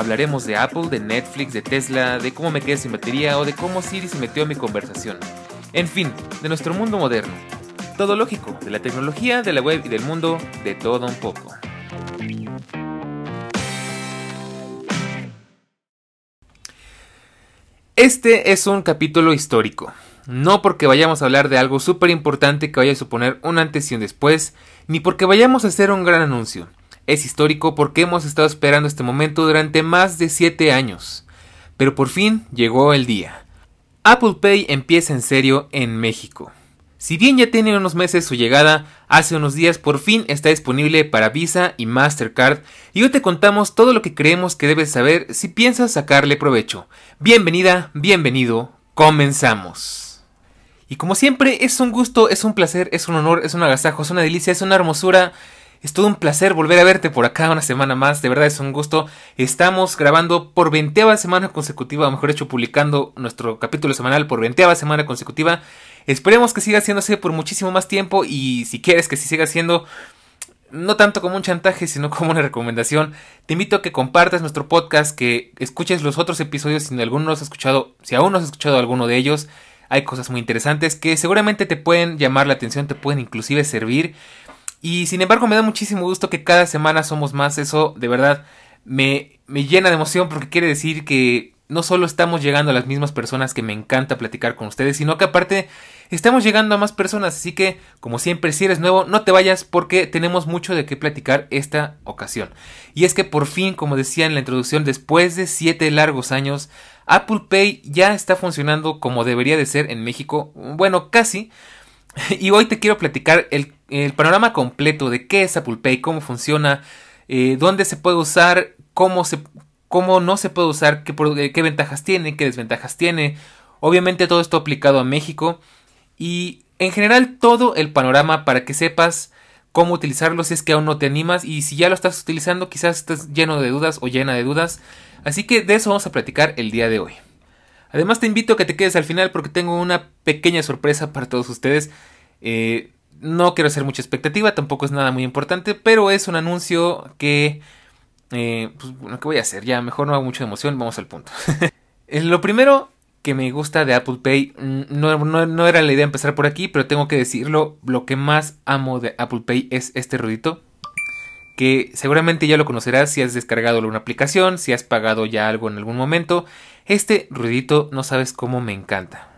Hablaremos de Apple, de Netflix, de Tesla, de cómo me quedé sin batería o de cómo Siri se metió en mi conversación. En fin, de nuestro mundo moderno. Todo lógico, de la tecnología, de la web y del mundo, de todo un poco. Este es un capítulo histórico. No porque vayamos a hablar de algo súper importante que vaya a suponer un antes y un después, ni porque vayamos a hacer un gran anuncio. Es histórico porque hemos estado esperando este momento durante más de 7 años. Pero por fin llegó el día. Apple Pay empieza en serio en México. Si bien ya tiene unos meses su llegada, hace unos días por fin está disponible para Visa y Mastercard y hoy te contamos todo lo que creemos que debes saber si piensas sacarle provecho. Bienvenida, bienvenido, comenzamos. Y como siempre, es un gusto, es un placer, es un honor, es un agasajo, es una delicia, es una hermosura es todo un placer volver a verte por acá una semana más, de verdad es un gusto. Estamos grabando por veinteava semana consecutiva, o mejor dicho, publicando nuestro capítulo semanal por veinteava semana consecutiva. Esperemos que siga haciéndose por muchísimo más tiempo y si quieres que siga siendo no tanto como un chantaje, sino como una recomendación, te invito a que compartas nuestro podcast, que escuches los otros episodios si alguno no has escuchado, si aún no has escuchado alguno de ellos. Hay cosas muy interesantes que seguramente te pueden llamar la atención, te pueden inclusive servir. Y sin embargo me da muchísimo gusto que cada semana somos más. Eso de verdad me, me llena de emoción porque quiere decir que no solo estamos llegando a las mismas personas que me encanta platicar con ustedes, sino que aparte estamos llegando a más personas. Así que, como siempre, si eres nuevo, no te vayas porque tenemos mucho de qué platicar esta ocasión. Y es que por fin, como decía en la introducción, después de siete largos años, Apple Pay ya está funcionando como debería de ser en México. Bueno, casi. Y hoy te quiero platicar el el panorama completo de qué es Apple Pay, cómo funciona, eh, dónde se puede usar, cómo, se, cómo no se puede usar, qué, eh, qué ventajas tiene, qué desventajas tiene. Obviamente todo esto aplicado a México y en general todo el panorama para que sepas cómo utilizarlo si es que aún no te animas y si ya lo estás utilizando quizás estás lleno de dudas o llena de dudas. Así que de eso vamos a platicar el día de hoy. Además te invito a que te quedes al final porque tengo una pequeña sorpresa para todos ustedes. Eh, no quiero hacer mucha expectativa, tampoco es nada muy importante, pero es un anuncio que... Eh, pues, bueno, ¿qué voy a hacer? Ya, mejor no hago mucha emoción, vamos al punto. Eh, lo primero que me gusta de Apple Pay, mm, no, era la idea empezar por aquí, pero tengo que decirlo, lo que más amo de Apple Pay es este ruidito, que seguramente ya lo conocerás si has descargado una aplicación, si has pagado ya algo en algún momento. Este ruidito no sabes cómo me encanta.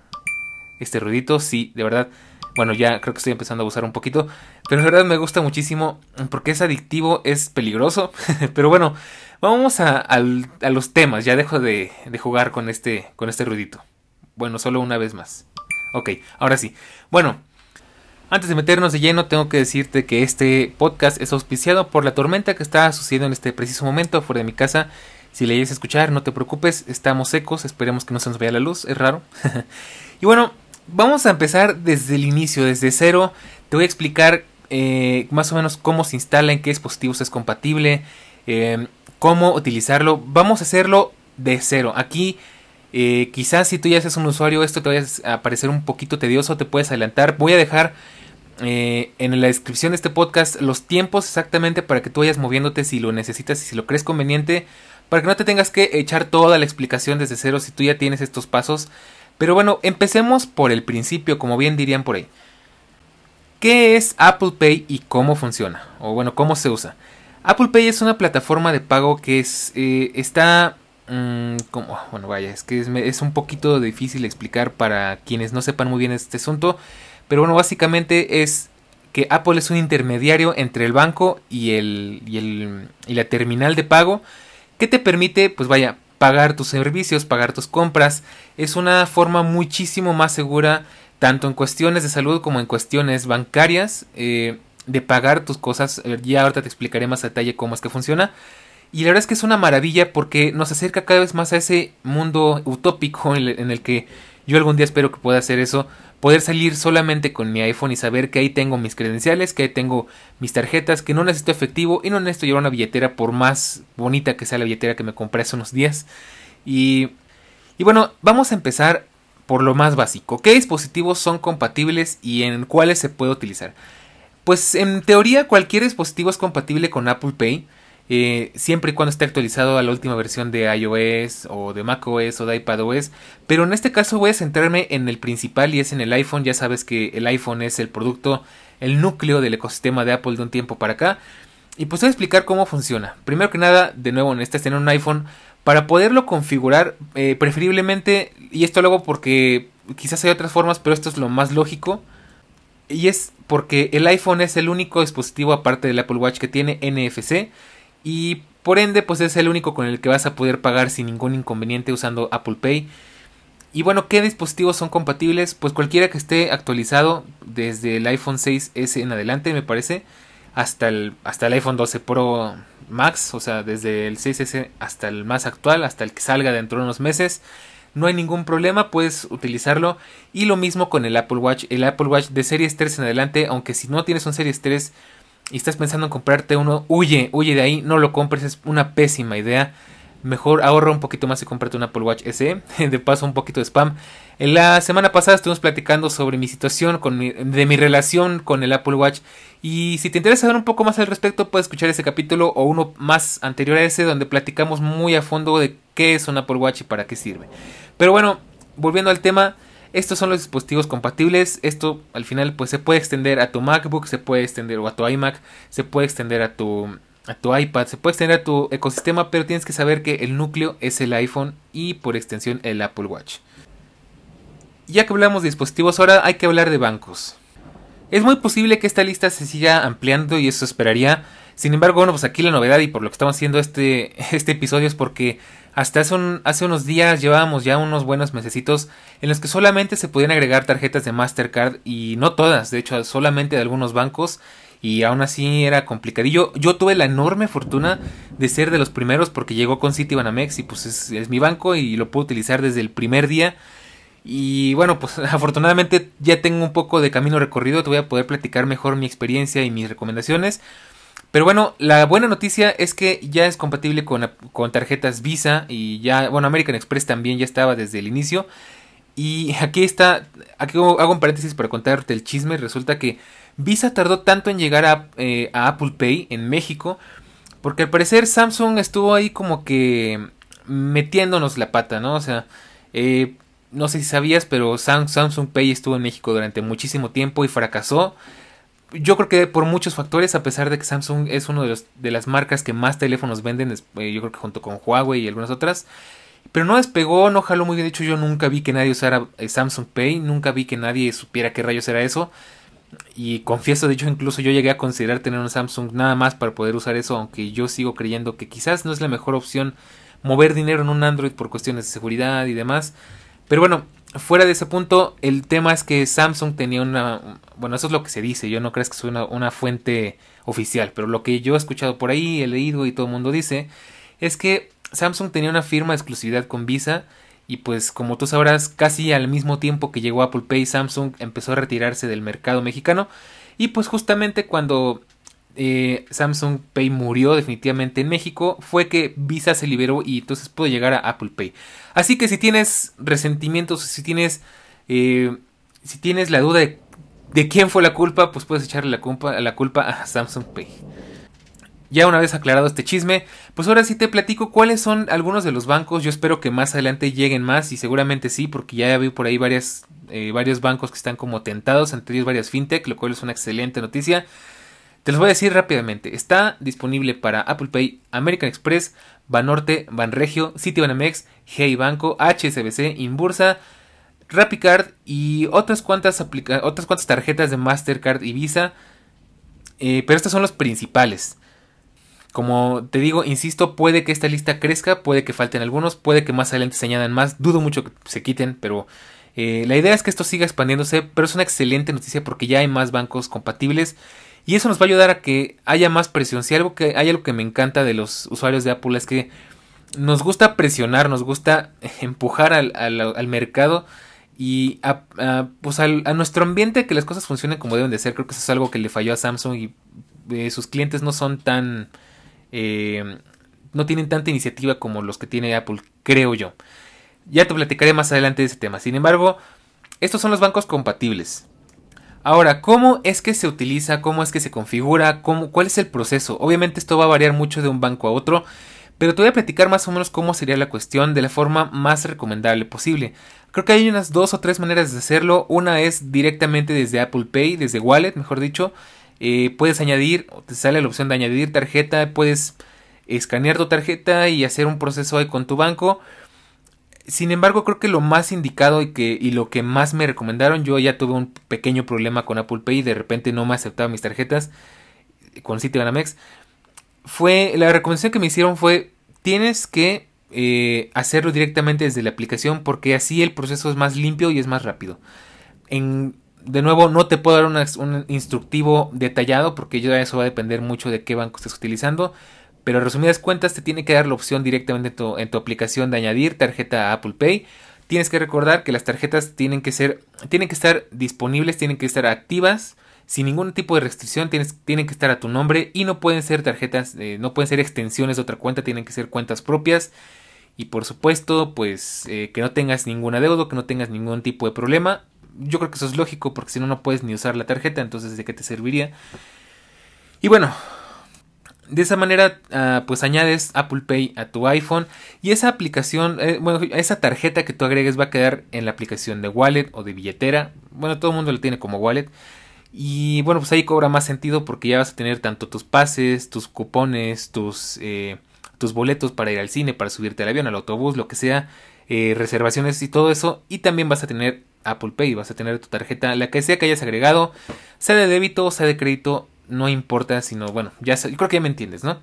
Este ruidito sí, de verdad bueno, ya creo que estoy empezando a abusar un poquito. Pero la verdad me gusta muchísimo porque es adictivo, es peligroso. pero bueno, vamos a, los temas. Ya dejo de, jugar con este, con este ruidito. Bueno, solo una vez más. Ok, ahora sí. Bueno, antes de meternos de lleno, tengo que decirte que este podcast es auspiciado por la tormenta que está sucediendo en este preciso momento fuera de mi casa. Si le a escuchar, no te preocupes, estamos secos, esperemos que no se nos vaya la luz, es raro. y bueno, vamos a empezar desde el inicio, desde cero. Te voy a explicar eh, más o menos cómo se instala, en qué dispositivos es compatible, eh, cómo utilizarlo. Vamos a hacerlo de cero. Aquí eh, quizás si tú ya eres un usuario esto te vaya a parecer un poquito tedioso, te puedes adelantar. Voy a dejar en la descripción de este podcast los tiempos exactamente para que tú vayas moviéndote si lo necesitas y si lo crees conveniente. Para que no te tengas que echar toda la explicación desde cero si tú ya tienes estos pasos. Pero bueno, empecemos por el principio, como bien dirían por ahí. ¿Qué es Apple Pay y cómo funciona? O bueno, cómo se usa. Apple Pay es una plataforma de pago que es, eh, está... Mm, como, bueno, vaya, es que es, un poquito difícil explicar para quienes no sepan muy bien este asunto. Pero bueno, básicamente es que Apple es un intermediario entre el banco y, el, y, el, y la terminal de pago que te permite, pues vaya, pagar tus servicios, pagar tus compras. Es una forma muchísimo más segura, tanto en cuestiones de salud como en cuestiones bancarias, eh, de pagar tus cosas. Ya ahorita te explicaré más a detalle cómo es que funciona. Y la verdad es que es una maravilla porque nos acerca cada vez más a ese mundo utópico en el que yo algún día espero que pueda hacer eso, poder salir solamente con mi iPhone y saber que ahí tengo mis credenciales, que ahí tengo mis tarjetas, que no necesito efectivo y no necesito llevar una billetera por más bonita que sea la billetera que me compré hace unos días. Y, y bueno, vamos a empezar por lo más básico. ¿Qué dispositivos son compatibles y en cuáles se puede utilizar? Pues en teoría cualquier dispositivo es compatible con Apple Pay. Eh, siempre y cuando esté actualizado a la última versión de iOS o de macOS o de iPadOS. Pero en este caso voy a centrarme en el principal y es en el iPhone. Ya sabes que el iPhone es el producto, el núcleo del ecosistema de Apple de un tiempo para acá. Y pues voy a explicar cómo funciona. Primero que nada, de nuevo, necesitas tener un iPhone para poderlo configurar, eh, preferiblemente, y esto luego porque quizás hay otras formas, pero esto es lo más lógico. Y es porque el iPhone es el único dispositivo aparte del Apple Watch que tiene NFC y por ende pues es el único con el que vas a poder pagar sin ningún inconveniente usando Apple Pay. Y bueno, ¿qué dispositivos son compatibles? Pues cualquiera que esté actualizado desde el iPhone 6S en adelante me parece hasta el, hasta el iPhone 12 Pro Max, o sea, desde el 6S hasta el más actual, hasta el que salga dentro de unos meses. No hay ningún problema, puedes utilizarlo. Y lo mismo con el Apple Watch. El Apple Watch de Series 3 en adelante, aunque si no tienes un Series 3 y estás pensando en comprarte uno, huye, huye de ahí, no lo compres, es una pésima idea. Mejor ahorra un poquito más y cómprate un Apple Watch SE. De paso, un poquito de spam. En la semana pasada estuvimos platicando sobre mi situación, con de mi relación con el Apple Watch. Y si te interesa saber un poco más al respecto, puedes escuchar ese capítulo o uno más anterior a ese, donde platicamos muy a fondo de qué es un Apple Watch y para qué sirve. Pero bueno, volviendo al tema, estos son los dispositivos compatibles. Esto al final pues se puede extender a tu MacBook, se puede extender o a tu iMac, se puede extender a tu a tu iPad, se puede extender a tu ecosistema, pero tienes que saber que el núcleo es el iPhone y por extensión el Apple Watch. Ya que hablamos de dispositivos, ahora hay que hablar de bancos. Es muy posible que esta lista se siga ampliando y eso esperaría. Sin embargo, bueno, pues aquí la novedad y por lo que estamos haciendo este, este episodio es porque hasta hace, hace unos días llevábamos ya unos buenos mesecitos en los que solamente se podían agregar tarjetas de Mastercard y no todas, de hecho solamente de algunos bancos y aún así era complicadillo. Yo tuve la enorme fortuna de ser de los primeros porque llegó con Citibanamex y pues es, es mi banco y lo puedo utilizar desde el primer día. Y bueno, pues afortunadamente ya tengo un poco de camino recorrido, te voy a poder platicar mejor mi experiencia y mis recomendaciones. Pero bueno, la buena noticia es que ya es compatible con, tarjetas Visa y ya, bueno, American Express también ya estaba desde el inicio. Y aquí está, aquí hago un paréntesis para contarte el chisme. Resulta que Visa tardó tanto en llegar a, eh, Apple Pay en México porque al parecer Samsung estuvo ahí como que metiéndonos la pata, ¿no? O sea, eh, no sé si sabías, pero Samsung Pay estuvo en México durante muchísimo tiempo y fracasó yo creo que por muchos factores, a pesar de que Samsung es una de, los, de las marcas que más teléfonos venden, eh, yo creo que junto con Huawei y algunas otras, pero no despegó, no jaló muy bien. De hecho, yo nunca vi que nadie usara eh, Samsung Pay, nunca vi que nadie supiera qué rayos era eso. Y confieso, de hecho, incluso yo llegué a considerar tener un Samsung nada más para poder usar eso, aunque yo sigo creyendo que quizás no es la mejor opción mover dinero en un Android por cuestiones de seguridad y demás. Pero bueno, fuera de ese punto, el tema es que Samsung tenía una... Bueno, eso es lo que se dice, yo no creo que sea una, una fuente oficial, pero lo que yo he escuchado por ahí, he leído y todo el mundo dice, es que Samsung tenía una firma de exclusividad con Visa y pues como tú sabrás, casi al mismo tiempo que llegó Apple Pay, Samsung empezó a retirarse del mercado mexicano y pues justamente cuando eh, Samsung Pay murió definitivamente en México fue que Visa se liberó y entonces pudo llegar a Apple Pay. Así que si tienes resentimientos, si tienes, eh, si tienes la duda de, quién fue la culpa, pues puedes echarle la culpa, la culpa a Samsung Pay. Ya una vez aclarado este chisme, pues ahora sí te platico cuáles son algunos de los bancos. Yo espero que más adelante lleguen más y seguramente sí, porque ya vi por ahí eh, varios bancos que están como tentados, entre ellos varias fintech, lo cual es una excelente noticia. Te los voy a decir rápidamente. Está disponible para Apple Pay, American Express, Banorte, Banregio, Citibanamex, Hey Banco, HSBC, Inbursa, RappiCard y otras cuantas, otras cuantas tarjetas de Mastercard y Visa. Eh, pero estos son los principales. Como te digo, insisto, puede que esta lista crezca, puede que falten algunos, puede que más adelante se añadan más. Dudo mucho que se quiten, pero eh, la idea es que esto siga expandiéndose. Pero es una excelente noticia porque ya hay más bancos compatibles Y eso nos va a ayudar a que haya más presión. Si algo que hay algo que me encanta de los usuarios de Apple es que nos gusta presionar, nos gusta empujar al, al, mercado y a, pues a nuestro ambiente que las cosas funcionen como deben de ser. Creo que eso es algo que le falló a Samsung y eh, sus clientes no son tan... Eh, no tienen tanta iniciativa como los que tiene Apple, creo yo. Ya te platicaré más adelante de ese tema. Sin embargo, estos son los bancos compatibles. Ahora, ¿cómo es que se utiliza? ¿Cómo es que se configura? ¿Cómo, ¿Cuál es el proceso? Obviamente esto va a variar mucho de un banco a otro, pero te voy a platicar más o menos cómo sería la cuestión de la forma más recomendable posible. Creo que hay unas dos o tres maneras de hacerlo. Una es directamente desde Apple Pay, desde Wallet, mejor dicho. Eh, puedes añadir, te sale la opción de añadir tarjeta, puedes escanear tu tarjeta y hacer un proceso ahí con tu banco. Sin embargo, creo que lo más indicado y, que, y lo que más me recomendaron, yo ya tuve un pequeño problema con Apple Pay y de repente no me aceptaba mis tarjetas con Citibanamex, fue, la recomendación que me hicieron fue, tienes que eh, hacerlo directamente desde la aplicación porque así el proceso es más limpio y es más rápido. De nuevo, no te puedo dar un instructivo detallado porque ya eso va a depender mucho de qué banco estés utilizando. Pero resumidas cuentas, te tiene que dar la opción directamente en tu, en tu aplicación de añadir tarjeta a Apple Pay. Tienes que recordar que las tarjetas tienen que ser, tienen que estar disponibles, tienen que estar activas, sin ningún tipo de restricción, tienes, tienen que estar a tu nombre y no pueden ser tarjetas, eh, no pueden ser extensiones de otra cuenta, tienen que ser cuentas propias. Y por supuesto, pues eh, que no tengas ningún adeudo, que no tengas ningún tipo de problema. Yo creo que eso es lógico porque si no, no puedes ni usar la tarjeta, entonces ¿de qué te serviría? Y bueno, de esa manera, ah, pues añades Apple Pay a tu iPhone y esa aplicación, eh, bueno, esa tarjeta que tú agregues va a quedar en la aplicación de Wallet o de billetera. Bueno, todo el mundo lo tiene como Wallet. Y bueno, pues ahí cobra más sentido porque ya vas a tener tanto tus pases, tus cupones, tus, eh, tus boletos para ir al cine, para subirte al avión, al autobús, lo que sea, eh, reservaciones y todo eso. Y también vas a tener Apple Pay, vas a tener tu tarjeta, la que sea que hayas agregado, sea de débito, sea de crédito, no importa, sino bueno, ya yo creo que ya me entiendes, ¿no?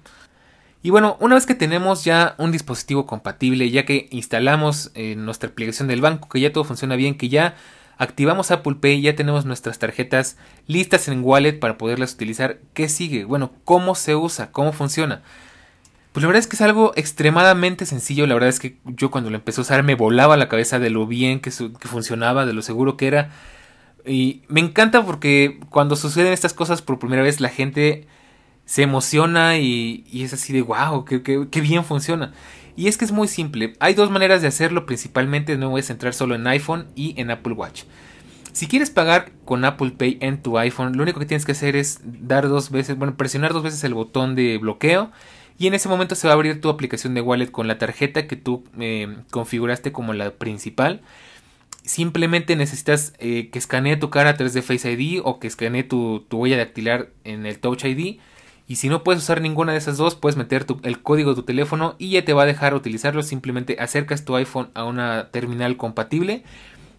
Y bueno, una vez que tenemos ya un dispositivo compatible, ya que instalamos eh, nuestra aplicación del banco, que ya todo funciona bien, que ya activamos Apple Pay, ya tenemos nuestras tarjetas listas en Wallet para poderlas utilizar, ¿qué sigue? Bueno, ¿cómo se usa? ¿Cómo funciona? Pues la verdad es que es algo extremadamente sencillo, la verdad es que yo cuando lo empecé a usar me volaba la cabeza de lo bien que, que funcionaba, de lo seguro que era. Y me encanta porque cuando suceden estas cosas por primera vez la gente se emociona y, es así de wow, qué, bien funciona. Y es que es muy simple. Hay dos maneras de hacerlo, principalmente no voy a centrar solo en iPhone y en Apple Watch. Si quieres pagar con Apple Pay en tu iPhone, lo único que tienes que hacer es dar dos veces, bueno, presionar dos veces el botón de bloqueo y en ese momento se va a abrir tu aplicación de wallet con la tarjeta que tú eh, configuraste como la principal simplemente necesitas eh, que escanee tu cara a través de Face ID o que escanee tu, huella dactilar en el Touch ID. Y si no puedes usar ninguna de esas dos, puedes meter el código de tu teléfono y ya te va a dejar utilizarlo. Simplemente acercas tu iPhone a una terminal compatible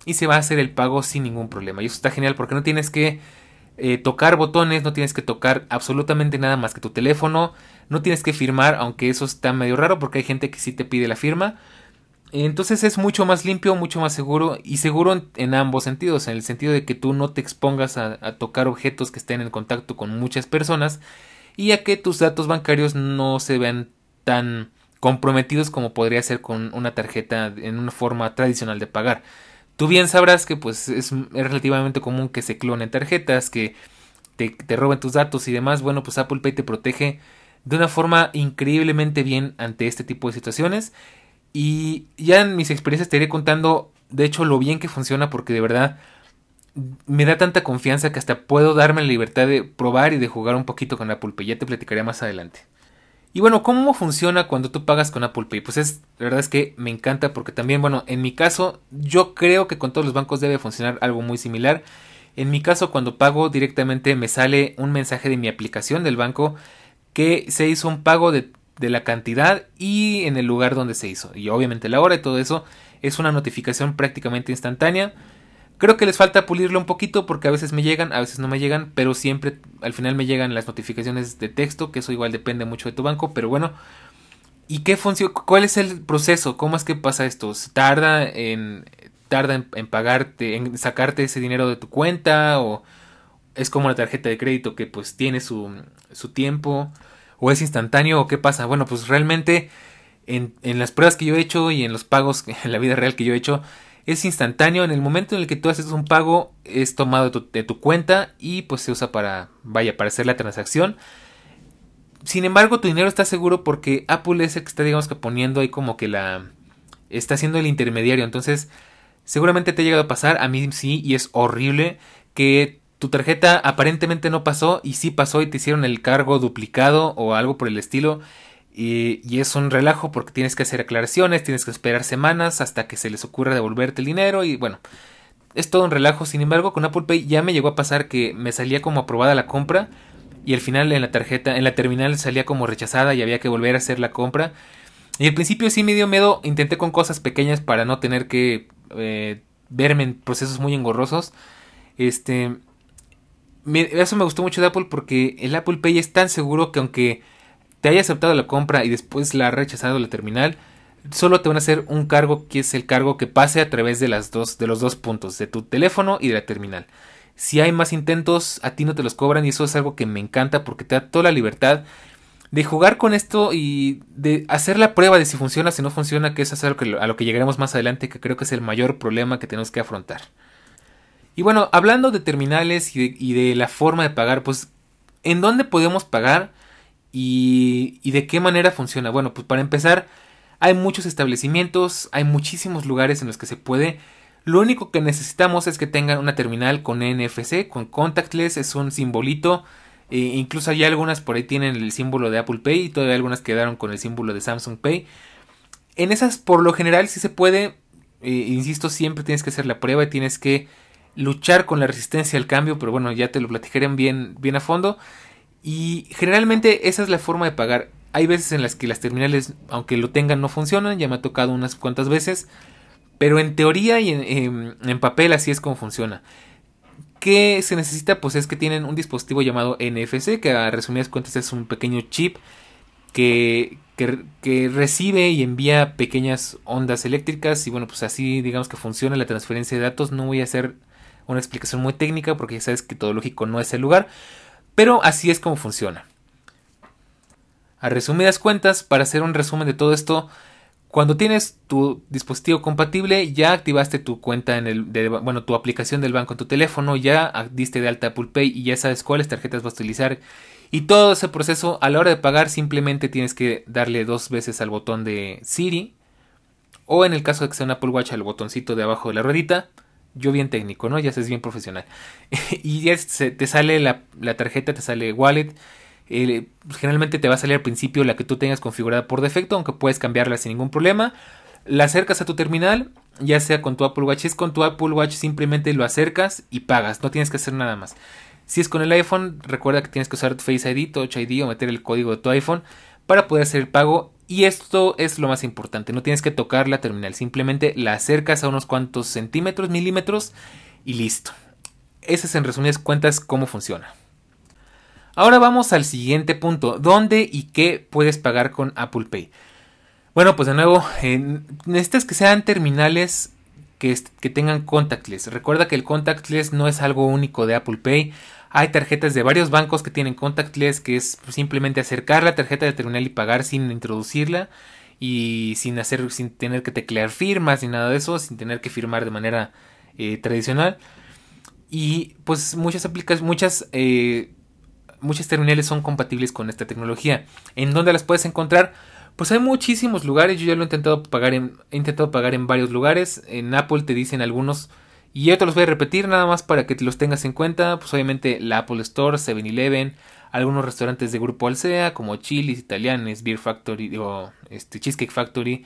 y se va a hacer el pago sin ningún problema. Y eso está genial porque no tienes que eh, tocar botones, no tienes que tocar absolutamente nada más que tu teléfono, no tienes que firmar, aunque eso está medio raro porque hay gente que sí te pide la firma. Entonces es mucho más limpio, mucho más seguro y seguro en, ambos sentidos, en el sentido de que tú no te expongas a, tocar objetos que estén en contacto con muchas personas y a que tus datos bancarios no se vean tan comprometidos como podría ser con una tarjeta en una forma tradicional de pagar. Tú bien sabrás que pues es, relativamente común que se clonen tarjetas, que te, te roben tus datos y demás. Bueno, pues Apple Pay te protege de una forma increíblemente bien ante este tipo de situaciones y ya en mis experiencias te iré contando, de hecho, lo bien que funciona porque de verdad me da tanta confianza que hasta puedo darme la libertad de probar y de jugar un poquito con Apple Pay. Ya te platicaré más adelante. Y bueno, ¿cómo funciona cuando tú pagas con Apple Pay? Pues es, la verdad es que me encanta porque también, bueno, en mi caso, yo creo que con todos los bancos debe funcionar algo muy similar. En mi caso, cuando pago directamente me sale un mensaje de mi aplicación del banco que se hizo un pago de de la cantidad y en el lugar donde se hizo. Y obviamente la hora y todo eso es una notificación prácticamente instantánea. Creo que les falta pulirlo un poquito porque a veces me llegan, a veces no me llegan, pero siempre al final me llegan las notificaciones de texto, que eso igual depende mucho de tu banco, pero bueno. ¿Y qué funciona? ¿Cuál es el proceso? ¿Cómo es que pasa esto? ¿Tarda en tarda en, pagarte, en sacarte ese dinero de tu cuenta o es como una tarjeta de crédito que pues tiene su, su tiempo o es instantáneo o qué pasa. Bueno, pues realmente en, las pruebas que yo he hecho y en los pagos en la vida real que yo he hecho es instantáneo. En el momento en el que tú haces un pago es tomado de tu, de tu cuenta y pues se usa para, vaya, para hacer la transacción. Sin embargo, tu dinero está seguro porque Apple es el que está, digamos que poniendo ahí como que la... está haciendo el intermediario. Entonces, seguramente te ha llegado a pasar, a mí sí, y es horrible que tu tarjeta aparentemente no pasó y sí pasó y te hicieron el cargo duplicado o algo por el estilo. Y, y, es un relajo porque tienes que hacer aclaraciones, tienes que esperar semanas hasta que se les ocurra devolverte el dinero y bueno, es todo un relajo. Sin embargo, con Apple Pay ya me llegó a pasar que me salía como aprobada la compra y al final en la tarjeta, en la terminal salía como rechazada y había que volver a hacer la compra. Y al principio sí me dio miedo, intenté con cosas pequeñas para no tener que eh, verme en procesos muy engorrosos. Este, eso me gustó mucho de Apple porque el Apple Pay es tan seguro que aunque te haya aceptado la compra y después la ha rechazado la terminal, solo te van a hacer un cargo que es el cargo que pase a través de las dos de los dos puntos, de tu teléfono y de la terminal. Si hay más intentos, a ti no te los cobran y eso es algo que me encanta porque te da toda la libertad de jugar con esto y de hacer la prueba de si funciona, si no funciona, que es algo a lo que llegaremos más adelante, que creo que es el mayor problema que tenemos que afrontar. Y bueno, hablando de terminales y de, la forma de pagar, pues, ¿en dónde podemos pagar? Y, y de qué manera funciona. Bueno, pues para empezar, hay muchos establecimientos, hay muchísimos lugares en los que se puede. Lo único que necesitamos es que tengan una terminal con NFC, con contactless, es un simbolito. E incluso hay algunas por ahí tienen el símbolo de Apple Pay y todavía algunas quedaron con el símbolo de Samsung Pay. En esas por lo general sí se puede, eh, insisto, siempre tienes que hacer la prueba y tienes que luchar con la resistencia al cambio, pero bueno, ya te lo platicaré bien, bien a fondo. Y generalmente esa es la forma de pagar. Hay veces en las que las terminales, aunque lo tengan, no funcionan, ya me ha tocado unas cuantas veces, pero en teoría y en, en papel así es como funciona. ¿Qué se necesita? Pues es que tienen un dispositivo llamado NFC, que a resumidas cuentas es un pequeño chip que, que, que, recibe y envía pequeñas ondas eléctricas y bueno, pues así digamos que funciona la transferencia de datos. No voy a hacer una explicación muy técnica porque ya sabes que todo lógico no es el lugar, pero así es como funciona. A resumidas cuentas, para hacer un resumen de todo esto, cuando tienes tu dispositivo compatible, ya activaste tu cuenta en el, de, bueno, tu aplicación del banco en tu teléfono, ya diste de alta Apple Pay y ya sabes cuáles tarjetas vas a utilizar. Y todo ese proceso, a la hora de pagar, simplemente tienes que darle dos veces al botón de Siri. O en el caso de que sea un Apple Watch, al botoncito de abajo de la ruedita yo bien técnico, ¿no? Ya es bien profesional. y ya te sale la, tarjeta, te sale wallet. Eh, generalmente te va a salir al principio la que tú tengas configurada por defecto, aunque puedes cambiarla sin ningún problema. La acercas a tu terminal, ya sea con tu Apple Watch. Si es con tu Apple Watch, simplemente lo acercas y pagas. No tienes que hacer nada más. Si es con el iPhone, recuerda que tienes que usar Face ID, Touch ID o meter el código de tu iPhone para poder hacer el pago y esto es lo más importante, no tienes que tocar la terminal, simplemente la acercas a unos cuantos centímetros, milímetros y listo. Ese es en resumidas cuentas cómo funciona. Ahora vamos al siguiente punto, ¿dónde y qué puedes pagar con Apple Pay? Bueno, pues de nuevo, necesitas que sean terminales que, que tengan contactless. Recuerda que el contactless no es algo único de Apple Pay. Hay tarjetas de varios bancos que tienen contactless, que es simplemente acercar la tarjeta de terminal y pagar sin introducirla y sin hacer, sin tener que teclear firmas ni nada de eso, sin tener que firmar de manera eh, tradicional. Y pues muchas aplicaciones, muchas, eh, muchas terminales son compatibles con esta tecnología. ¿En dónde las puedes encontrar? Pues hay muchísimos lugares. Yo ya lo he intentado pagar en, he intentado pagar en varios lugares. En Apple te dicen algunos y yo te los voy a repetir nada más para que los tengas en cuenta. Pues obviamente la Apple Store, 7-Eleven, algunos restaurantes de Grupo Alsea como Chili's, Italianes, Beer Factory o este, Cheesecake Factory.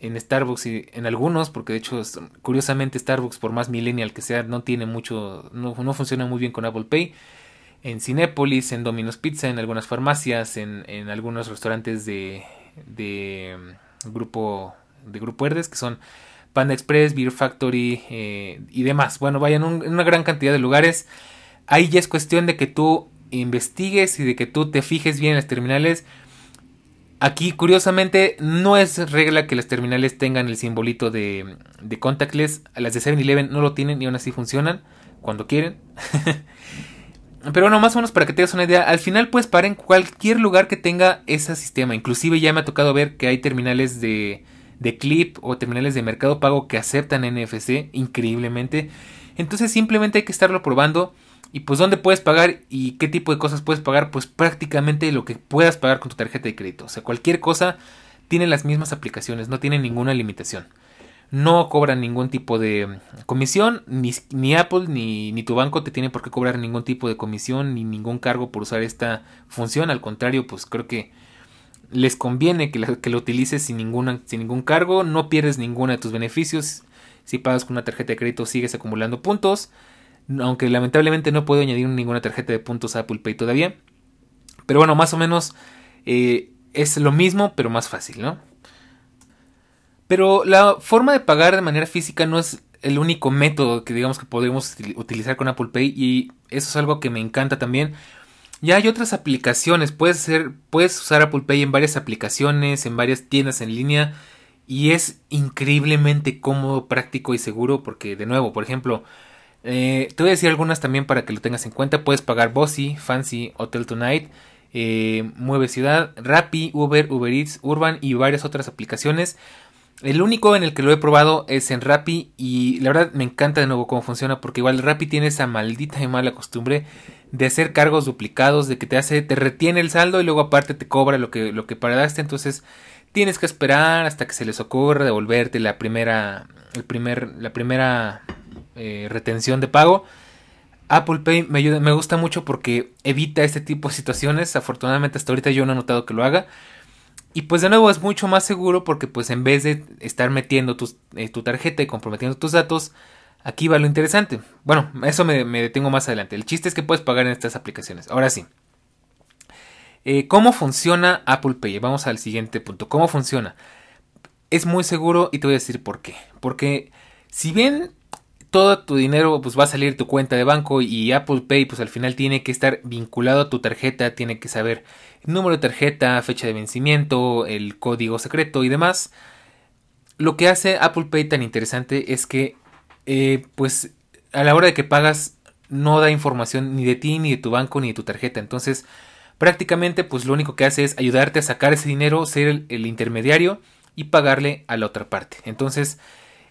En Starbucks y en algunos, porque de hecho, curiosamente Starbucks, por más millennial que sea, no tiene mucho, no, no funciona muy bien con Apple Pay. En Cinépolis, en Domino's Pizza, en algunas farmacias, en, en algunos restaurantes de, de mm, grupo de Grupo Herdes, que son Panda Express, Beer Factory eh, y demás. Bueno, vayan en una gran cantidad de lugares. Ahí ya es cuestión de que tú investigues y de que tú te fijes bien en las terminales. Aquí, curiosamente, no es regla que las terminales tengan el simbolito de, contactless. Las de 7-Eleven no lo tienen y aún así funcionan cuando quieren. pero bueno, más o menos para que tengas una idea, al final puedes pagar en cualquier lugar que tenga ese sistema. Inclusive ya me ha tocado ver que hay terminales de, de clip o terminales de mercado pago que aceptan NFC increíblemente. Entonces simplemente hay que estarlo probando. Y pues dónde puedes pagar y qué tipo de cosas puedes pagar, pues prácticamente lo que puedas pagar con tu tarjeta de crédito. O sea, cualquier cosa tiene las mismas aplicaciones, no tiene ninguna limitación. No cobran ningún tipo de comisión, ni, ni Apple ni, ni, tu banco te tiene por qué cobrar ningún tipo de comisión ni ningún cargo por usar esta función. Al contrario, pues creo que les conviene que, lo utilices sin, sin ningún cargo, no pierdes ninguno de tus beneficios. Si pagas con una tarjeta de crédito sigues acumulando puntos aunque lamentablemente no puedo añadir ninguna tarjeta de puntos a Apple Pay todavía. Pero bueno, más o menos eh, es lo mismo, pero más fácil, ¿no? Pero la forma de pagar de manera física no es el único método que digamos que podemos utilizar con Apple Pay y eso es algo que me encanta también. Ya hay otras aplicaciones, puedes, hacer, puedes usar Apple Pay en varias aplicaciones, en varias tiendas en línea y es increíblemente cómodo, práctico y seguro porque de nuevo, por ejemplo, eh, te voy a decir algunas también para que lo tengas en cuenta. Puedes pagar Bossy, Fancy, Hotel Tonight, eh, Mueve Ciudad, Rappi, Uber, Uber Eats, Urban y varias otras aplicaciones. El único en el que lo he probado es en Rappi y la verdad me encanta de nuevo cómo funciona porque igual Rappi tiene esa maldita y mala costumbre de hacer cargos duplicados, de que te hace, te retiene el saldo y luego aparte te cobra lo que, lo que entonces tienes que esperar hasta que se les ocurra devolverte la primera, el primer, la primera eh, retención de pago. Apple Pay me, ayuda, me gusta mucho porque evita este tipo de situaciones. Afortunadamente hasta ahorita yo no he notado que lo haga. Y pues de nuevo es mucho más seguro porque pues en vez de estar metiendo eh, tu tarjeta y comprometiendo tus datos, aquí va lo interesante. Bueno, eso me, detengo más adelante. El chiste es que puedes pagar en estas aplicaciones. Ahora sí. Eh, ¿Cómo funciona Apple Pay? Vamos al siguiente punto. ¿Cómo funciona? Es muy seguro y te voy a decir por qué. Porque si bien todo tu dinero pues va a salir de tu cuenta de banco y Apple Pay pues al final tiene que estar vinculado a tu tarjeta, tiene que saber número de tarjeta, fecha de vencimiento, el código secreto y demás. Lo que hace Apple Pay tan interesante es que eh, pues a la hora de que pagas no da información ni de ti, ni de tu banco, ni de tu tarjeta. Entonces prácticamente pues lo único que hace es ayudarte a sacar ese dinero, ser el intermediario y pagarle a la otra parte. Entonces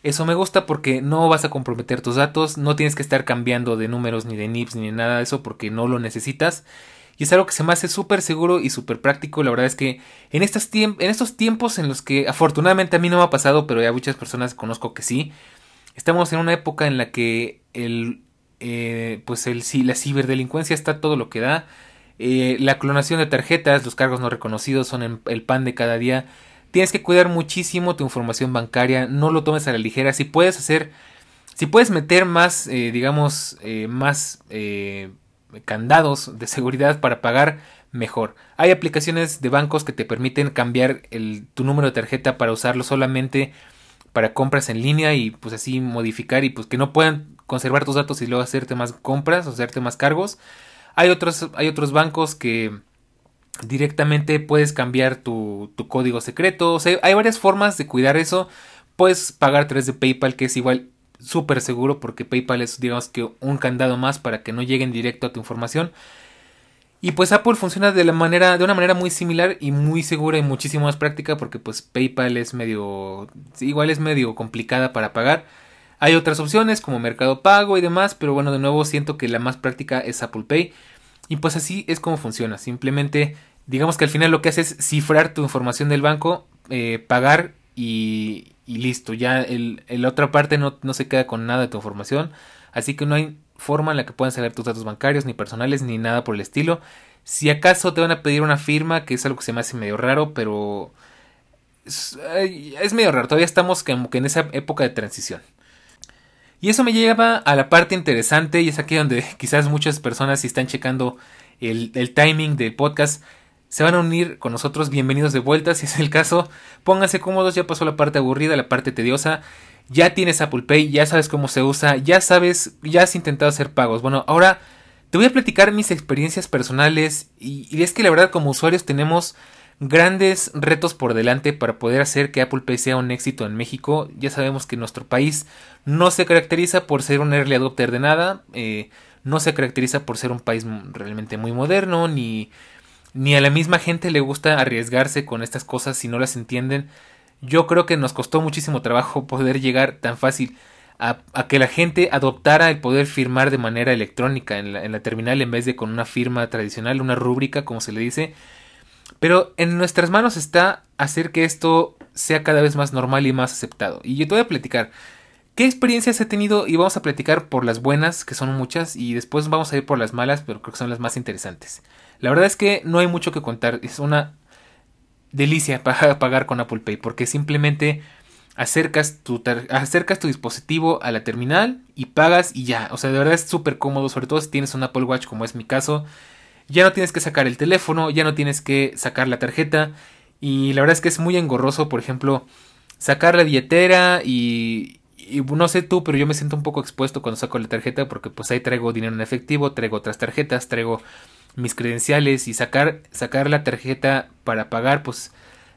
eso me gusta porque no vas a comprometer tus datos, no tienes que estar cambiando de números ni de NIPS ni de nada de eso porque no lo necesitas. Y es algo que se me hace súper seguro y súper práctico. La verdad es que en, estos en estos tiempos en los que afortunadamente a mí no me ha pasado, pero ya muchas personas conozco que sí, estamos en una época en la que el, eh, pues el, la ciberdelincuencia está todo lo que da. Eh, la clonación de tarjetas, los cargos no reconocidos son el pan de cada día. Tienes que cuidar muchísimo tu información bancaria, no lo tomes a la ligera. Si puedes hacer, si puedes meter más, eh, digamos, más candados de seguridad para pagar, mejor. Hay aplicaciones de bancos que te permiten cambiar tu número de tarjeta para usarlo solamente para compras en línea y pues así modificar y pues que no puedan conservar tus datos y luego hacerte más compras o hacerte más cargos. Hay otros, hay otros bancos que directamente puedes cambiar tu, código secreto. Hay varias formas de cuidar eso. Puedes pagar a través de PayPal, que es igual súper seguro, porque PayPal es, digamos que, un candado más para que no lleguen directo a tu información. Y pues Apple funciona de la manera, de una manera muy similar y muy segura y muchísimo más práctica, porque pues PayPal es medio, igual es medio complicada para pagar. Hay otras opciones como Mercado Pago y demás, pero bueno, de nuevo siento que la más práctica es Apple Pay. Y pues así es como funciona. Simplemente, digamos que al final lo que hace es cifrar tu información del banco, eh, pagar y, listo. Ya el, la otra parte no, no, se queda con nada de tu información. Así que no hay forma en la que puedan saber tus datos bancarios, ni personales, ni nada por el estilo. Si acaso te van a pedir una firma, que es algo que se me hace medio raro, pero es, medio raro. Todavía estamos como que en esa época de transición. Y eso me lleva a la parte interesante y es aquí donde quizás muchas personas si están checando el, timing del podcast se van a unir con nosotros. Bienvenidos de vuelta si es el caso. Pónganse cómodos, ya pasó la parte aburrida, la parte tediosa. Ya tienes Apple Pay, ya sabes cómo se usa, ya sabes, ya has intentado hacer pagos. Bueno, ahora te voy a platicar mis experiencias personales y, es que la verdad como usuarios tenemos grandes retos por delante para poder hacer que Apple Pay sea un éxito en México. Ya sabemos que nuestro país no se caracteriza por ser un early adopter de nada. Eh, no se caracteriza por ser un país realmente muy moderno, ni, ni a la misma gente le gusta arriesgarse con estas cosas si no las entienden. Yo creo que nos costó muchísimo trabajo poder llegar tan fácil a, que la gente adoptara el poder firmar de manera electrónica en la, en la terminal en vez de con una firma tradicional, una rúbrica como se le dice. Pero en nuestras manos está hacer que esto sea cada vez más normal y más aceptado. Y yo te voy a platicar qué experiencias he tenido y vamos a platicar por las buenas, que son muchas, y después vamos a ir por las malas, pero creo que son las más interesantes. La verdad es que no hay mucho que contar, es una delicia pagar con Apple Pay, porque simplemente acercas tu, acercas tu dispositivo a la terminal y pagas y ya. O sea, de verdad es súper cómodo, sobre todo si tienes un Apple Watch como es mi caso. Ya no tienes que sacar el teléfono, ya no tienes que sacar la tarjeta. Y la verdad es que es muy engorroso, por ejemplo, sacar la billetera y, y no sé tú, pero yo me siento un poco expuesto cuando saco la tarjeta porque pues ahí traigo dinero en efectivo, traigo otras tarjetas, traigo mis credenciales y sacar, sacar la tarjeta para pagar, pues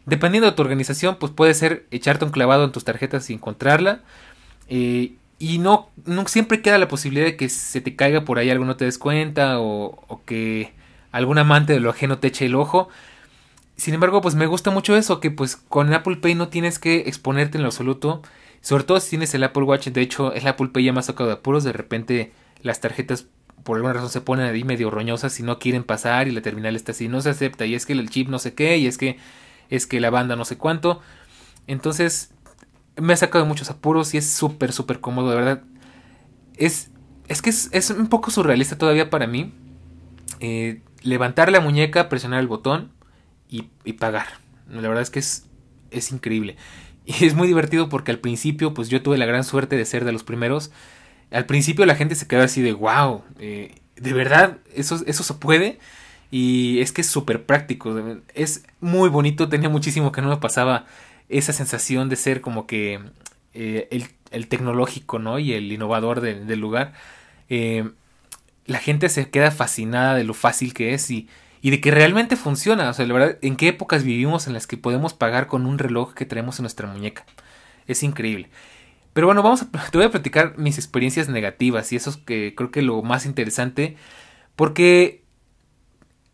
dependiendo de tu organización, pues puede ser echarte un clavado en tus tarjetas y encontrarla. Eh, y no, siempre queda la posibilidad de que se te caiga por ahí algo no te des cuenta o, o que algún amante de lo ajeno te eche el ojo. Sin embargo, pues me gusta mucho eso, que pues con Apple Pay no tienes que exponerte en lo absoluto. Sobre todo si tienes el Apple Watch, de hecho el Apple Pay ya más sacado de apuros, de repente las tarjetas por alguna razón se ponen ahí medio roñosas y no quieren pasar y la terminal está así, no se acepta y es que el chip no sé qué y es que es que la banda no sé cuánto. Entonces me ha sacado de muchos apuros y es súper súper cómodo, de verdad. Es es que es, es un poco surrealista todavía para mí. Eh, levantar la muñeca, presionar el botón y, pagar. La verdad es que es, es increíble. Y es muy divertido porque al principio, pues yo tuve la gran suerte de ser de los primeros. Al principio la gente se quedó así de, wow, eh, de verdad, eso, eso se puede. Y es que es súper práctico. Es muy bonito. Tenía muchísimo que no me pasaba esa sensación de ser como que eh, el, tecnológico, ¿no? Y el innovador del lugar. Eh, la gente se queda fascinada de lo fácil que es y, y de que realmente funciona. O sea, la verdad, ¿en qué épocas vivimos en las que podemos pagar con un reloj que traemos en nuestra muñeca? Es increíble. Pero bueno, te voy a platicar mis experiencias negativas y eso es que creo que lo más interesante porque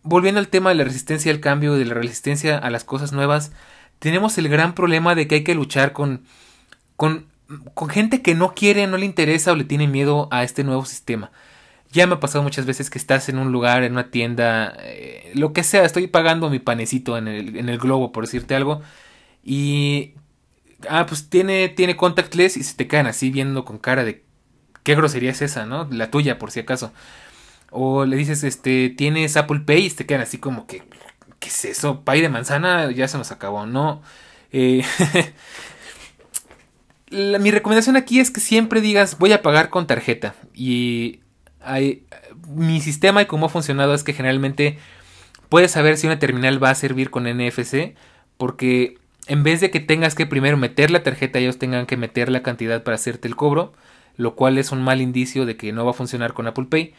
volviendo al tema de la resistencia al cambio, de la resistencia a las cosas nuevas, tenemos el gran problema de que hay que luchar con, con, con gente que no quiere, no le interesa o le tiene miedo a este nuevo sistema. Ya me ha pasado muchas veces que estás en un lugar, en una tienda, eh, lo que sea, estoy pagando mi panecito en el, en el globo, por decirte algo, y... Ah, pues tiene, tiene contactless y se te caen así viendo con cara de... ¿Qué grosería es esa, no? La tuya, por si acaso. O le dices, este, tienes Apple Pay y te quedan así como que... ¿Qué es eso? Pay de manzana ya se nos acabó, ¿no? Eh, mi recomendación aquí es que siempre digas voy a pagar con tarjeta y mi sistema y cómo ha funcionado es que generalmente puedes saber si una terminal va a servir con NFC porque en vez de que tengas que primero meter la tarjeta ellos tengan que meter la cantidad para hacerte el cobro lo cual es un mal indicio de que no va a funcionar con Apple Pay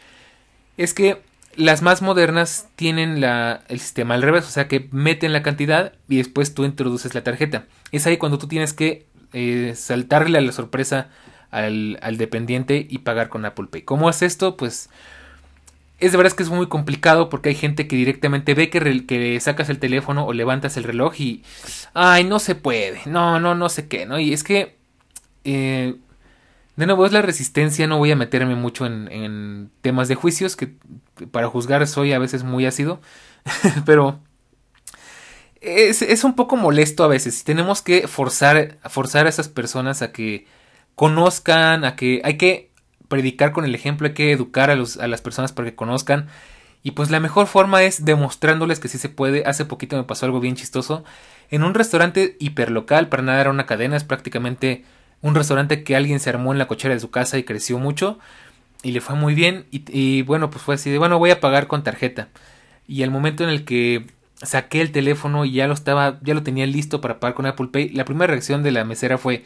es que las más modernas tienen el sistema al revés, o sea que meten la cantidad y después tú introduces la tarjeta. Es ahí cuando tú tienes que eh, saltarle a la sorpresa al, al dependiente y pagar con Apple Pay. ¿Cómo es esto? Pues es de verdad que es muy complicado porque hay gente que directamente ve que, que, sacas el teléfono o levantas el reloj y ay no se puede no no no sé qué no y es que eh, de nuevo es la resistencia no voy a meterme mucho en, en, temas de juicios que para juzgar soy a veces muy ácido pero es, es un poco molesto a veces. Tenemos que forzar forzar a esas personas a que conozcan, a que hay que predicar con el ejemplo, hay que educar a, los, a las personas para que conozcan. Y pues la mejor forma es demostrándoles que sí se puede. Hace poquito me pasó algo bien chistoso. En un restaurante hiperlocal, para nada era una cadena, es prácticamente un restaurante que alguien se armó en la cochera de su casa y creció mucho. Y le fue muy bien. Y, y bueno, pues fue así de, bueno, voy a pagar con tarjeta. Y el momento en el que saqué el teléfono y ya lo estaba, ya lo tenía listo para pagar con Apple Pay, la primera reacción de la mesera fue,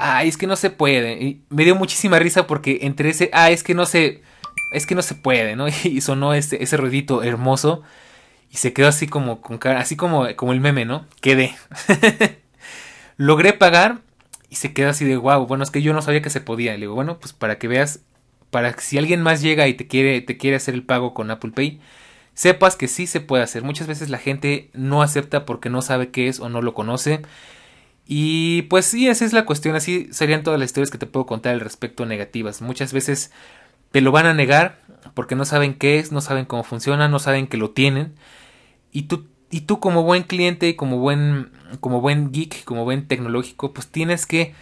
ay, es que no se puede. Y me dio muchísima risa porque entre ese, ah, es que no se, es que no se puede, ¿no? Y sonó ese, ese ruidito hermoso y se quedó así como con cara, así como, como el meme, ¿no? Quedé. Logré pagar y se quedó así de wow, bueno, es que yo no sabía que se podía. Y le digo, bueno, pues para que veas, para que si alguien más llega y te quiere, te quiere hacer el pago con Apple Pay, sepas que sí se puede hacer. Muchas veces la gente no acepta porque no sabe qué es o no lo conoce. Y pues sí, esa es la cuestión. Así serían todas las historias que te puedo contar al respecto negativas. Muchas veces te lo van a negar porque no saben qué es, no saben cómo funciona, no saben que lo tienen. Y tú, y tú como buen cliente como buen, como buen geek, como buen tecnológico, pues tienes que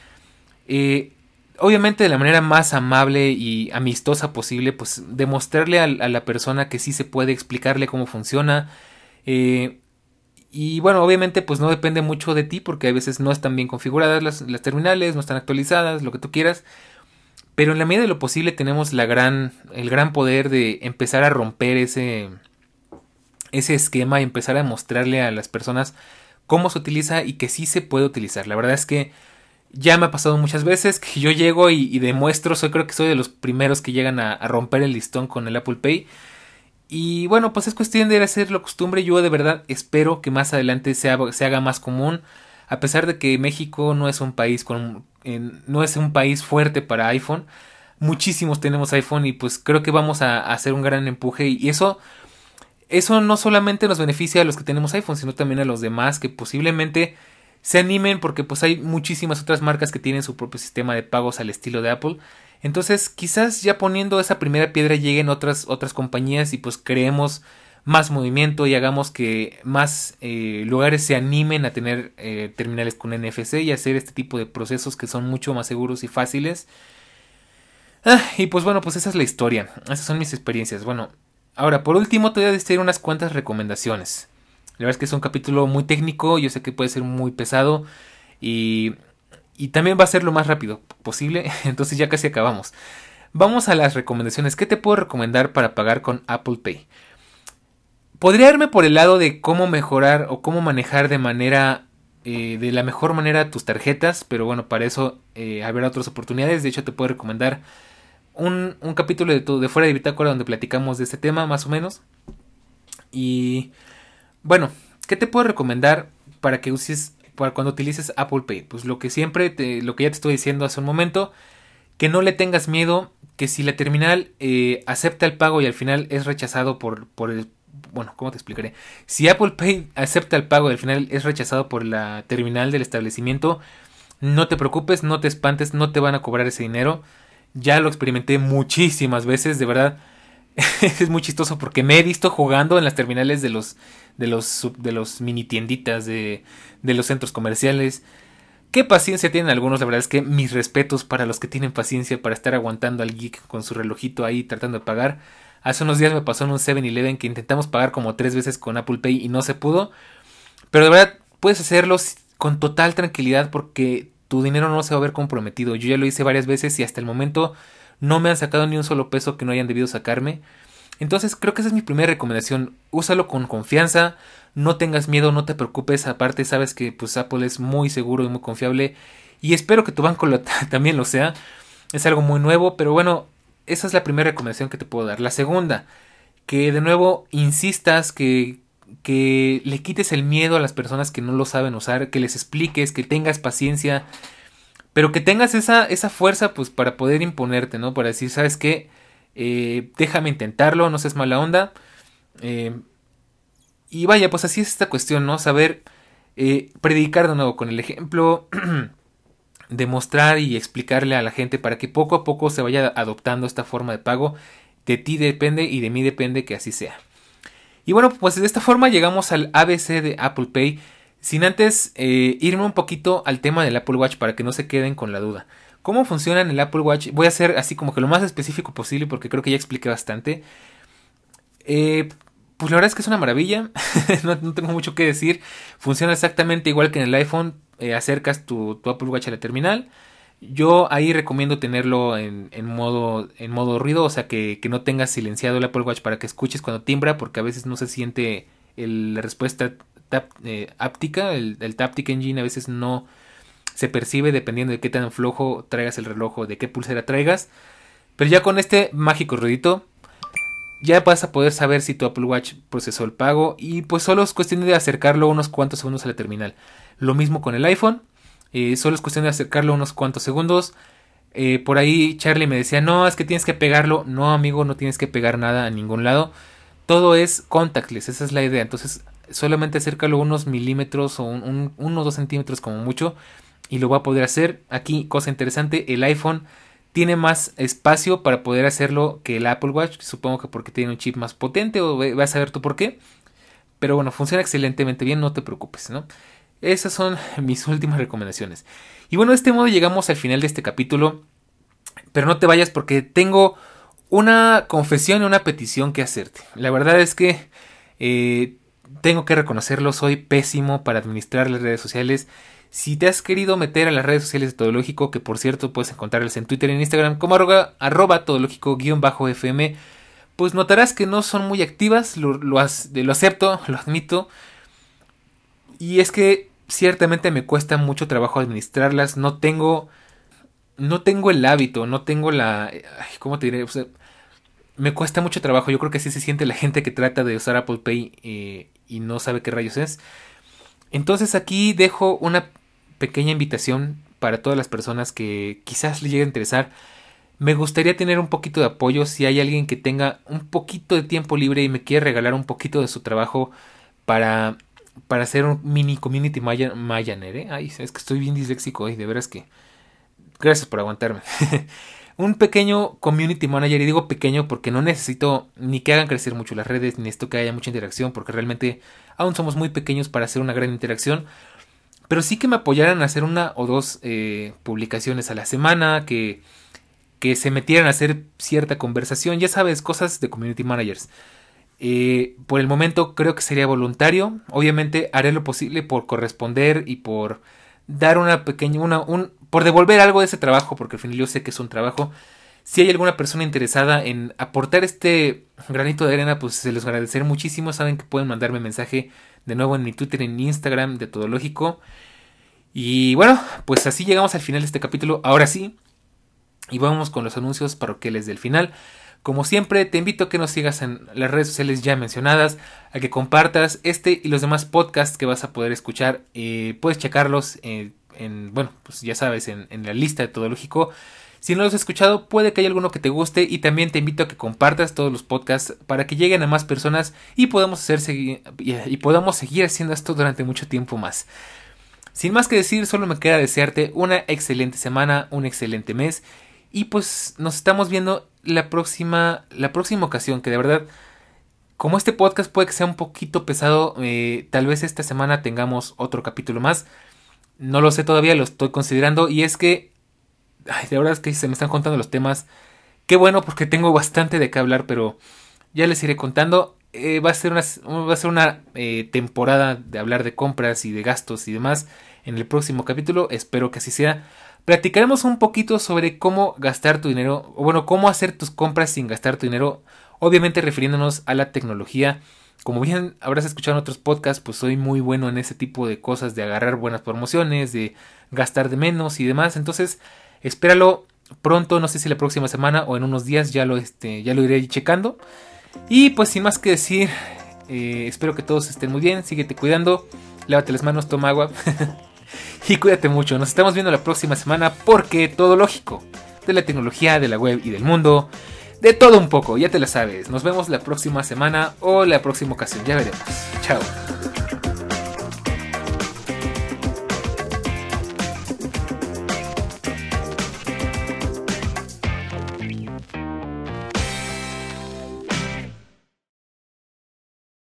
eh, obviamente de la manera más amable y amistosa posible, pues demostrarle a, la persona que sí se puede explicarle cómo funciona. Eh, y bueno, obviamente pues no depende mucho de ti porque a veces no están bien configuradas las, terminales, no están actualizadas, lo que tú quieras. Pero en la medida de lo posible tenemos la gran, el gran poder de empezar a romper ese, ese esquema y empezar a mostrarle a las personas cómo se utiliza y que sí se puede utilizar. La verdad es que ya me ha pasado muchas veces que yo llego y, demuestro, soy creo que soy de los primeros que llegan a, romper el listón con el Apple Pay. Y bueno, pues es cuestión de hacerlo costumbre. Yo de verdad espero que más adelante se haga, más común. A pesar de que México no es un país con no es un país fuerte para iPhone. Muchísimos tenemos iPhone y pues creo que vamos a, hacer un gran empuje. Y eso, eso no solamente nos beneficia a los que tenemos iPhone, sino también a los demás que posiblemente se animen porque pues hay muchísimas otras marcas que tienen su propio sistema de pagos al estilo de Apple. Entonces quizás ya poniendo esa primera piedra lleguen otras, otras compañías y pues creemos más movimiento y hagamos que más eh, lugares se animen a tener eh, terminales con NFC y hacer este tipo de procesos que son mucho más seguros y fáciles. Ah, y pues bueno, pues esa es la historia. Esas son mis experiencias. Bueno, ahora por último te voy a decir unas cuantas recomendaciones. La verdad es que es un capítulo muy técnico, yo sé que puede ser muy pesado y, y también va a ser lo más rápido posible, entonces ya casi acabamos. Vamos a las recomendaciones. ¿Qué te puedo recomendar para pagar con Apple Pay? Podría irme por el lado de cómo mejorar o cómo manejar de manera eh, de la mejor manera tus tarjetas, pero bueno, para eso eh, habrá otras oportunidades. De hecho, te puedo recomendar un, capítulo de, de fuera de bitácora donde platicamos de este tema, más o menos. Y bueno, ¿qué te puedo recomendar para que uses para cuando utilices Apple Pay? Pues lo que siempre lo que ya te estoy diciendo hace un momento, que no le tengas miedo, que si la terminal eh, acepta el pago y al final es rechazado por, por el bueno, ¿cómo te explicaré? Si Apple Pay acepta el pago y al final es rechazado por la terminal del establecimiento, no te preocupes, no te espantes, no te van a cobrar ese dinero. Ya lo experimenté muchísimas veces, de verdad. es muy chistoso porque me he visto jugando en las terminales de los de los de los mini tienditas de, de los centros comerciales. Qué paciencia tienen algunos, la verdad es que mis respetos para los que tienen paciencia para estar aguantando al geek con su relojito ahí tratando de pagar. Hace unos días me pasó en un 7-Eleven que intentamos pagar como tres veces con Apple Pay y no se pudo. Pero de verdad puedes hacerlo con total tranquilidad porque tu dinero no se va a ver comprometido. Yo ya lo hice varias veces y hasta el momento no me han sacado ni un solo peso que no hayan debido sacarme. Entonces creo que esa es mi primera recomendación. Úsalo con confianza, no tengas miedo, no te preocupes. Aparte sabes que pues Apple es muy seguro y muy confiable. Y espero que tu banco también lo sea. Es algo muy nuevo, pero bueno, esa es la primera recomendación que te puedo dar. La segunda, que de nuevo insistas que, que le quites el miedo a las personas que no lo saben usar, que les expliques, que tengas paciencia, pero que tengas esa, esa fuerza pues para poder imponerte, ¿no? Para decir, ¿sabes qué? Eh, déjame intentarlo, no seas mala onda. Eh, y vaya, pues así es esta cuestión, ¿no? Saber eh, predicar de nuevo con el ejemplo, demostrar y explicarle a la gente para que poco a poco se vaya adoptando esta forma de pago. De ti depende y de mí depende que así sea. Y bueno, pues de esta forma llegamos al ABC de Apple Pay. Sin antes irme un poquito al tema del Apple Watch para que no se queden con la duda. ¿Cómo funciona en el Apple Watch? Voy a hacer así como que lo más específico posible porque creo que ya expliqué bastante. Eh, pues la verdad es que es una maravilla, no, tengo mucho que decir. Funciona exactamente igual que en el iPhone. Eh, acercas tu, Apple Watch a la terminal. Yo ahí recomiendo tenerlo en, modo, en modo ruido, o sea que, no tengas silenciado el Apple Watch para que escuches cuando timbra, porque a veces no se siente la respuesta eh, áptica, el, el Taptic Engine a veces no se percibe dependiendo de qué tan flojo traigas el reloj de qué pulsera traigas. Pero ya con este mágico ruidito ya vas a poder saber si tu Apple Watch procesó el pago y pues solo es cuestión de acercarlo unos cuantos segundos a la terminal. Lo mismo con el iPhone, eh, solo es cuestión de acercarlo unos cuantos segundos. Eh, por ahí Charlie me decía, no, es que tienes que pegarlo. No, amigo, no tienes que pegar nada a ningún lado. Todo es contactless, esa es la idea. Entonces, solamente acércalo unos milímetros o un, uno o dos centímetros como mucho. Y lo va a poder hacer. Aquí, cosa interesante, el iPhone tiene más espacio para poder hacerlo que el Apple Watch. Supongo que porque tiene un chip más potente o vas a ver tú por qué. Pero bueno, funciona excelentemente bien, no te preocupes, ¿no? Esas son mis últimas recomendaciones. Y bueno, de este modo llegamos al final de este capítulo. Pero no te vayas porque tengo una confesión y una petición que hacerte. La verdad es que eh, tengo que reconocerlo, soy pésimo para administrar las redes sociales. Si te has querido meter a las redes sociales de Todológico, que por cierto puedes encontrarlas en Twitter y en Instagram como arroba, arroba todológico-fm, pues notarás que no son muy activas, lo, lo acepto, lo admito. Y es que ciertamente me cuesta mucho trabajo administrarlas, no tengo no tengo el hábito, no tengo la ¿cómo te diré? me cuesta mucho trabajo, yo creo que así se siente la gente que trata de usar Apple Pay eh, y no sabe qué rayos es. Entonces aquí dejo una pequeña invitación para todas las personas que quizás les llegue a interesar. Me gustaría tener un poquito de apoyo si hay alguien que tenga un poquito de tiempo libre y me quiere regalar un poquito de su trabajo para para hacer un mini community manager, ¿eh? Ay, es que estoy bien disléxico hoy, de veras que... Gracias por aguantarme. un pequeño community manager, y digo pequeño porque no necesito ni que hagan crecer mucho las redes, ni esto que haya mucha interacción, porque realmente aún somos muy pequeños para hacer una gran interacción. Pero sí que me apoyaran a hacer una o dos eh, publicaciones a la semana, que, que se metieran a hacer cierta conversación, ya sabes, cosas de community managers. Eh, por el momento creo que sería voluntario. Obviamente haré lo posible por corresponder y por dar una pequeña, una, un, por devolver algo de ese trabajo, porque al final yo sé que es un trabajo. Si hay alguna persona interesada en aportar este granito de arena, pues se los agradeceré muchísimo. Saben que pueden mandarme mensaje de nuevo en mi Twitter, en Instagram de Todo Lógico. Y bueno, pues así llegamos al final de este capítulo. Ahora sí. Y vamos con los anuncios parroquiales del final. Como siempre, te invito a que nos sigas en las redes sociales ya mencionadas, a que compartas este y los demás podcasts que vas a poder escuchar. Eh, puedes checarlos en, bueno, pues ya sabes, en, la lista de Todo Lógico. Si no los has escuchado, puede que haya alguno que te guste y también te invito a que compartas todos los podcasts para que lleguen a más personas y podamos, hacer y podamos seguir haciendo esto durante mucho tiempo más. Sin más que decir, solo me queda desearte una excelente semana, un excelente mes y pues nos estamos viendo la próxima, la próxima ocasión, que de verdad, como este podcast puede que sea un poquito pesado, eh, tal vez esta semana tengamos otro capítulo más. No lo sé todavía, lo estoy considerando. Y es que, ay, de verdad es que se me están contando los temas. Qué bueno, porque tengo bastante de qué hablar, pero ya les iré contando. Eh, va a ser una, va a ser una eh, temporada de hablar de compras y de gastos y demás en el próximo capítulo. Espero que así sea. Platicaremos un poquito sobre cómo gastar tu dinero, o bueno, cómo hacer tus compras sin gastar tu dinero, obviamente refiriéndonos a la tecnología. Como bien habrás escuchado en otros podcasts, pues soy muy bueno en ese tipo de cosas, de agarrar buenas promociones, de gastar de menos y demás. Entonces, espéralo pronto, no sé si la próxima semana o en unos días ya lo, este, ya lo iré checando. Y pues sin más que decir, eh, espero que todos estén muy bien, síguete cuidando, lávate las manos, toma agua. y cuídate mucho. Nos estamos viendo la próxima semana porque todo lógico. De la tecnología, de la web y del mundo. De todo un poco, ya te lo sabes. Nos vemos la próxima semana o la próxima ocasión. Ya veremos. Chao.